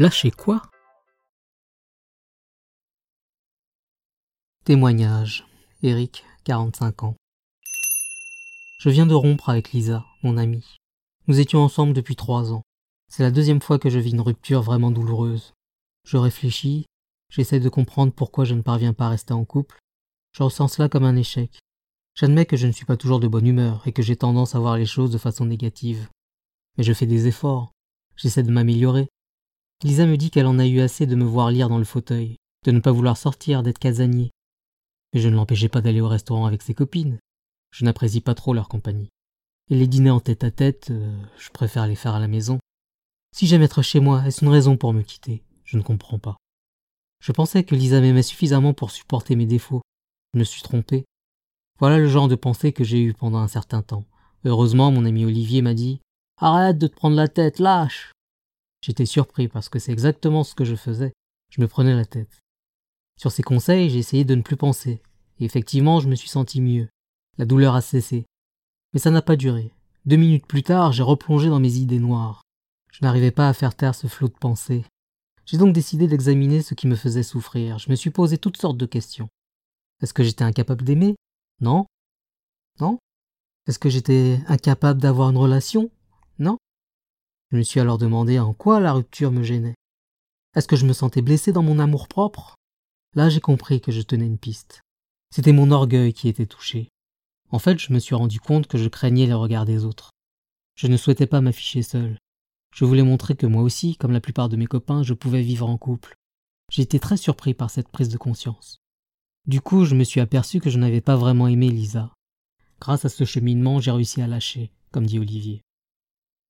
Lâcher quoi? Témoignage. Eric, 45 ans. Je viens de rompre avec Lisa, mon amie. Nous étions ensemble depuis trois ans. C'est la deuxième fois que je vis une rupture vraiment douloureuse. Je réfléchis, j'essaie de comprendre pourquoi je ne parviens pas à rester en couple. Je ressens cela comme un échec. J'admets que je ne suis pas toujours de bonne humeur et que j'ai tendance à voir les choses de façon négative. Mais je fais des efforts. J'essaie de m'améliorer. Lisa me dit qu'elle en a eu assez de me voir lire dans le fauteuil, de ne pas vouloir sortir, d'être casanier. Mais je ne l'empêchais pas d'aller au restaurant avec ses copines. Je n'apprécie pas trop leur compagnie. Et les dîners en tête à tête, euh, je préfère les faire à la maison. Si j'aime être chez moi, est-ce une raison pour me quitter? Je ne comprends pas. Je pensais que Lisa m'aimait suffisamment pour supporter mes défauts. Je me suis trompé. Voilà le genre de pensée que j'ai eu pendant un certain temps. Heureusement, mon ami Olivier m'a dit Arrête de te prendre la tête, lâche J'étais surpris parce que c'est exactement ce que je faisais. Je me prenais la tête. Sur ses conseils, j'ai essayé de ne plus penser. Et effectivement, je me suis senti mieux. La douleur a cessé. Mais ça n'a pas duré. Deux minutes plus tard, j'ai replongé dans mes idées noires. Je n'arrivais pas à faire taire ce flot de pensées. J'ai donc décidé d'examiner ce qui me faisait souffrir. Je me suis posé toutes sortes de questions. Est-ce que j'étais incapable d'aimer? Non? Non? Est-ce que j'étais incapable d'avoir une relation? Non? Je me suis alors demandé en quoi la rupture me gênait. Est-ce que je me sentais blessé dans mon amour propre Là j'ai compris que je tenais une piste. C'était mon orgueil qui était touché. En fait, je me suis rendu compte que je craignais les regards des autres. Je ne souhaitais pas m'afficher seul. Je voulais montrer que moi aussi, comme la plupart de mes copains, je pouvais vivre en couple. Été très surpris par cette prise de conscience. Du coup, je me suis aperçu que je n'avais pas vraiment aimé Lisa. Grâce à ce cheminement, j'ai réussi à lâcher, comme dit Olivier.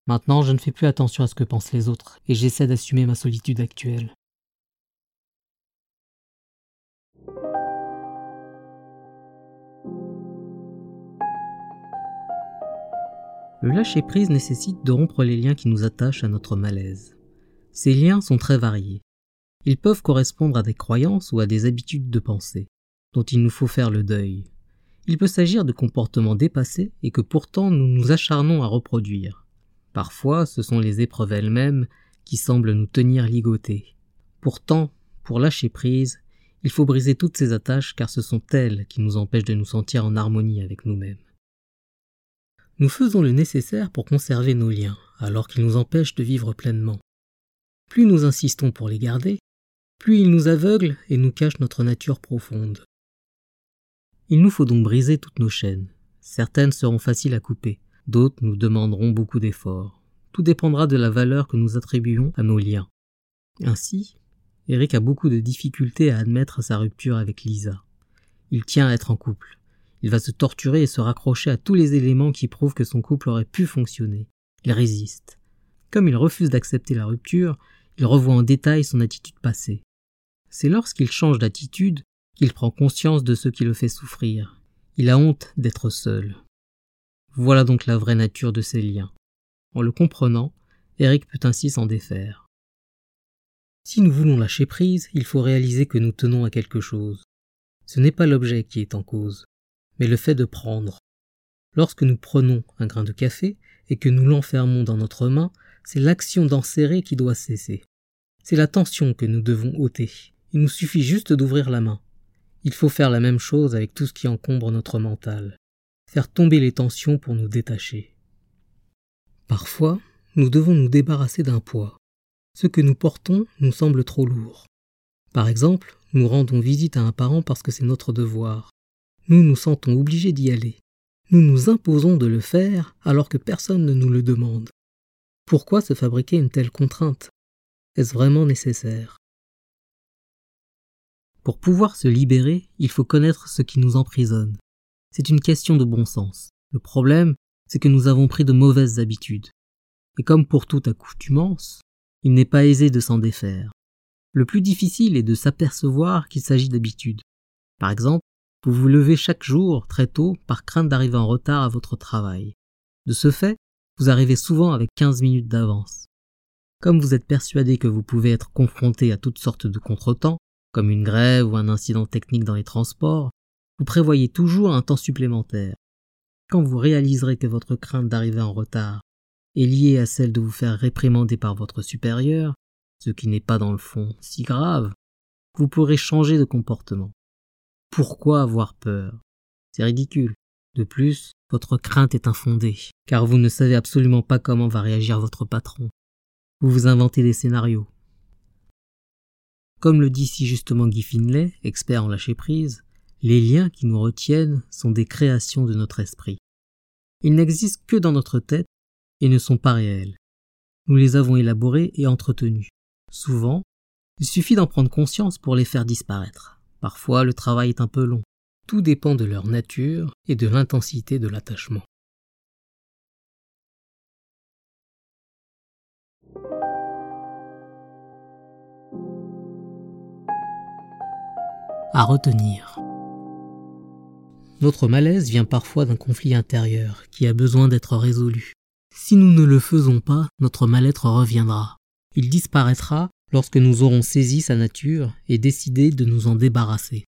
Maintenant, je ne fais plus attention à ce que pensent les autres et j'essaie d'assumer ma solitude actuelle. Le lâcher-prise nécessite de rompre les liens qui nous attachent à notre malaise. Ces liens sont très variés. Ils peuvent correspondre à des croyances ou à des habitudes de pensée, dont il nous faut faire le deuil. Il peut s'agir de comportements dépassés et que pourtant nous nous acharnons à reproduire. Parfois, ce sont les épreuves elles-mêmes qui semblent nous tenir ligotés. Pourtant, pour lâcher prise, il faut briser toutes ces attaches car ce sont elles qui nous empêchent de nous sentir en harmonie avec nous-mêmes. Nous faisons le nécessaire pour conserver nos liens, alors qu'ils nous empêchent de vivre pleinement. Plus nous insistons pour les garder, plus ils nous aveuglent et nous cachent notre nature profonde. Il nous faut donc briser toutes nos chaînes. Certaines seront faciles à couper, D'autres nous demanderont beaucoup d'efforts. Tout dépendra de la valeur que nous attribuons à nos liens. Ainsi, Eric a beaucoup de difficultés à admettre sa rupture avec Lisa. Il tient à être en couple. Il va se torturer et se raccrocher à tous les éléments qui prouvent que son couple aurait pu fonctionner. Il résiste. Comme il refuse d'accepter la rupture, il revoit en détail son attitude passée. C'est lorsqu'il change d'attitude qu'il prend conscience de ce qui le fait souffrir. Il a honte d'être seul. Voilà donc la vraie nature de ces liens. En le comprenant, Eric peut ainsi s'en défaire. Si nous voulons lâcher prise, il faut réaliser que nous tenons à quelque chose. Ce n'est pas l'objet qui est en cause, mais le fait de prendre. Lorsque nous prenons un grain de café et que nous l'enfermons dans notre main, c'est l'action d'en serrer qui doit cesser. C'est la tension que nous devons ôter. Il nous suffit juste d'ouvrir la main. Il faut faire la même chose avec tout ce qui encombre notre mental faire tomber les tensions pour nous détacher. Parfois, nous devons nous débarrasser d'un poids. Ce que nous portons nous semble trop lourd. Par exemple, nous rendons visite à un parent parce que c'est notre devoir. Nous nous sentons obligés d'y aller. Nous nous imposons de le faire alors que personne ne nous le demande. Pourquoi se fabriquer une telle contrainte? Est-ce vraiment nécessaire? Pour pouvoir se libérer, il faut connaître ce qui nous emprisonne. C'est une question de bon sens. Le problème, c'est que nous avons pris de mauvaises habitudes. Et comme pour toute accoutumance, il n'est pas aisé de s'en défaire. Le plus difficile est de s'apercevoir qu'il s'agit d'habitude. Par exemple, vous vous levez chaque jour très tôt par crainte d'arriver en retard à votre travail. De ce fait, vous arrivez souvent avec 15 minutes d'avance. Comme vous êtes persuadé que vous pouvez être confronté à toutes sortes de contretemps, comme une grève ou un incident technique dans les transports, vous prévoyez toujours un temps supplémentaire. Quand vous réaliserez que votre crainte d'arriver en retard est liée à celle de vous faire réprimander par votre supérieur, ce qui n'est pas dans le fond si grave, vous pourrez changer de comportement. Pourquoi avoir peur? C'est ridicule. De plus, votre crainte est infondée, car vous ne savez absolument pas comment va réagir votre patron. Vous vous inventez des scénarios. Comme le dit si justement Guy Finlay, expert en lâcher prise, les liens qui nous retiennent sont des créations de notre esprit. Ils n'existent que dans notre tête et ne sont pas réels. Nous les avons élaborés et entretenus. Souvent, il suffit d'en prendre conscience pour les faire disparaître. Parfois, le travail est un peu long. Tout dépend de leur nature et de l'intensité de l'attachement. À retenir. Notre malaise vient parfois d'un conflit intérieur qui a besoin d'être résolu. Si nous ne le faisons pas, notre mal-être reviendra. Il disparaîtra lorsque nous aurons saisi sa nature et décidé de nous en débarrasser.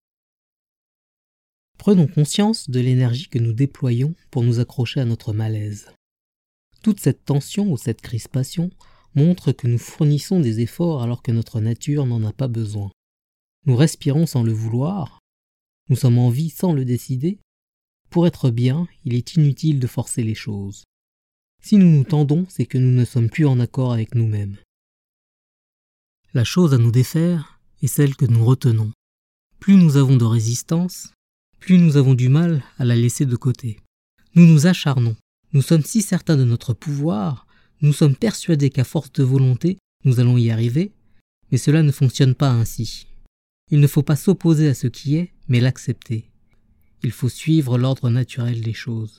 Prenons conscience de l'énergie que nous déployons pour nous accrocher à notre malaise. Toute cette tension ou cette crispation montre que nous fournissons des efforts alors que notre nature n'en a pas besoin. Nous respirons sans le vouloir, nous sommes en vie sans le décider. Pour être bien, il est inutile de forcer les choses. Si nous nous tendons, c'est que nous ne sommes plus en accord avec nous-mêmes. La chose à nous défaire est celle que nous retenons. Plus nous avons de résistance, plus nous avons du mal à la laisser de côté. Nous nous acharnons, nous sommes si certains de notre pouvoir, nous sommes persuadés qu'à force de volonté, nous allons y arriver, mais cela ne fonctionne pas ainsi. Il ne faut pas s'opposer à ce qui est, mais l'accepter. Il faut suivre l'ordre naturel des choses.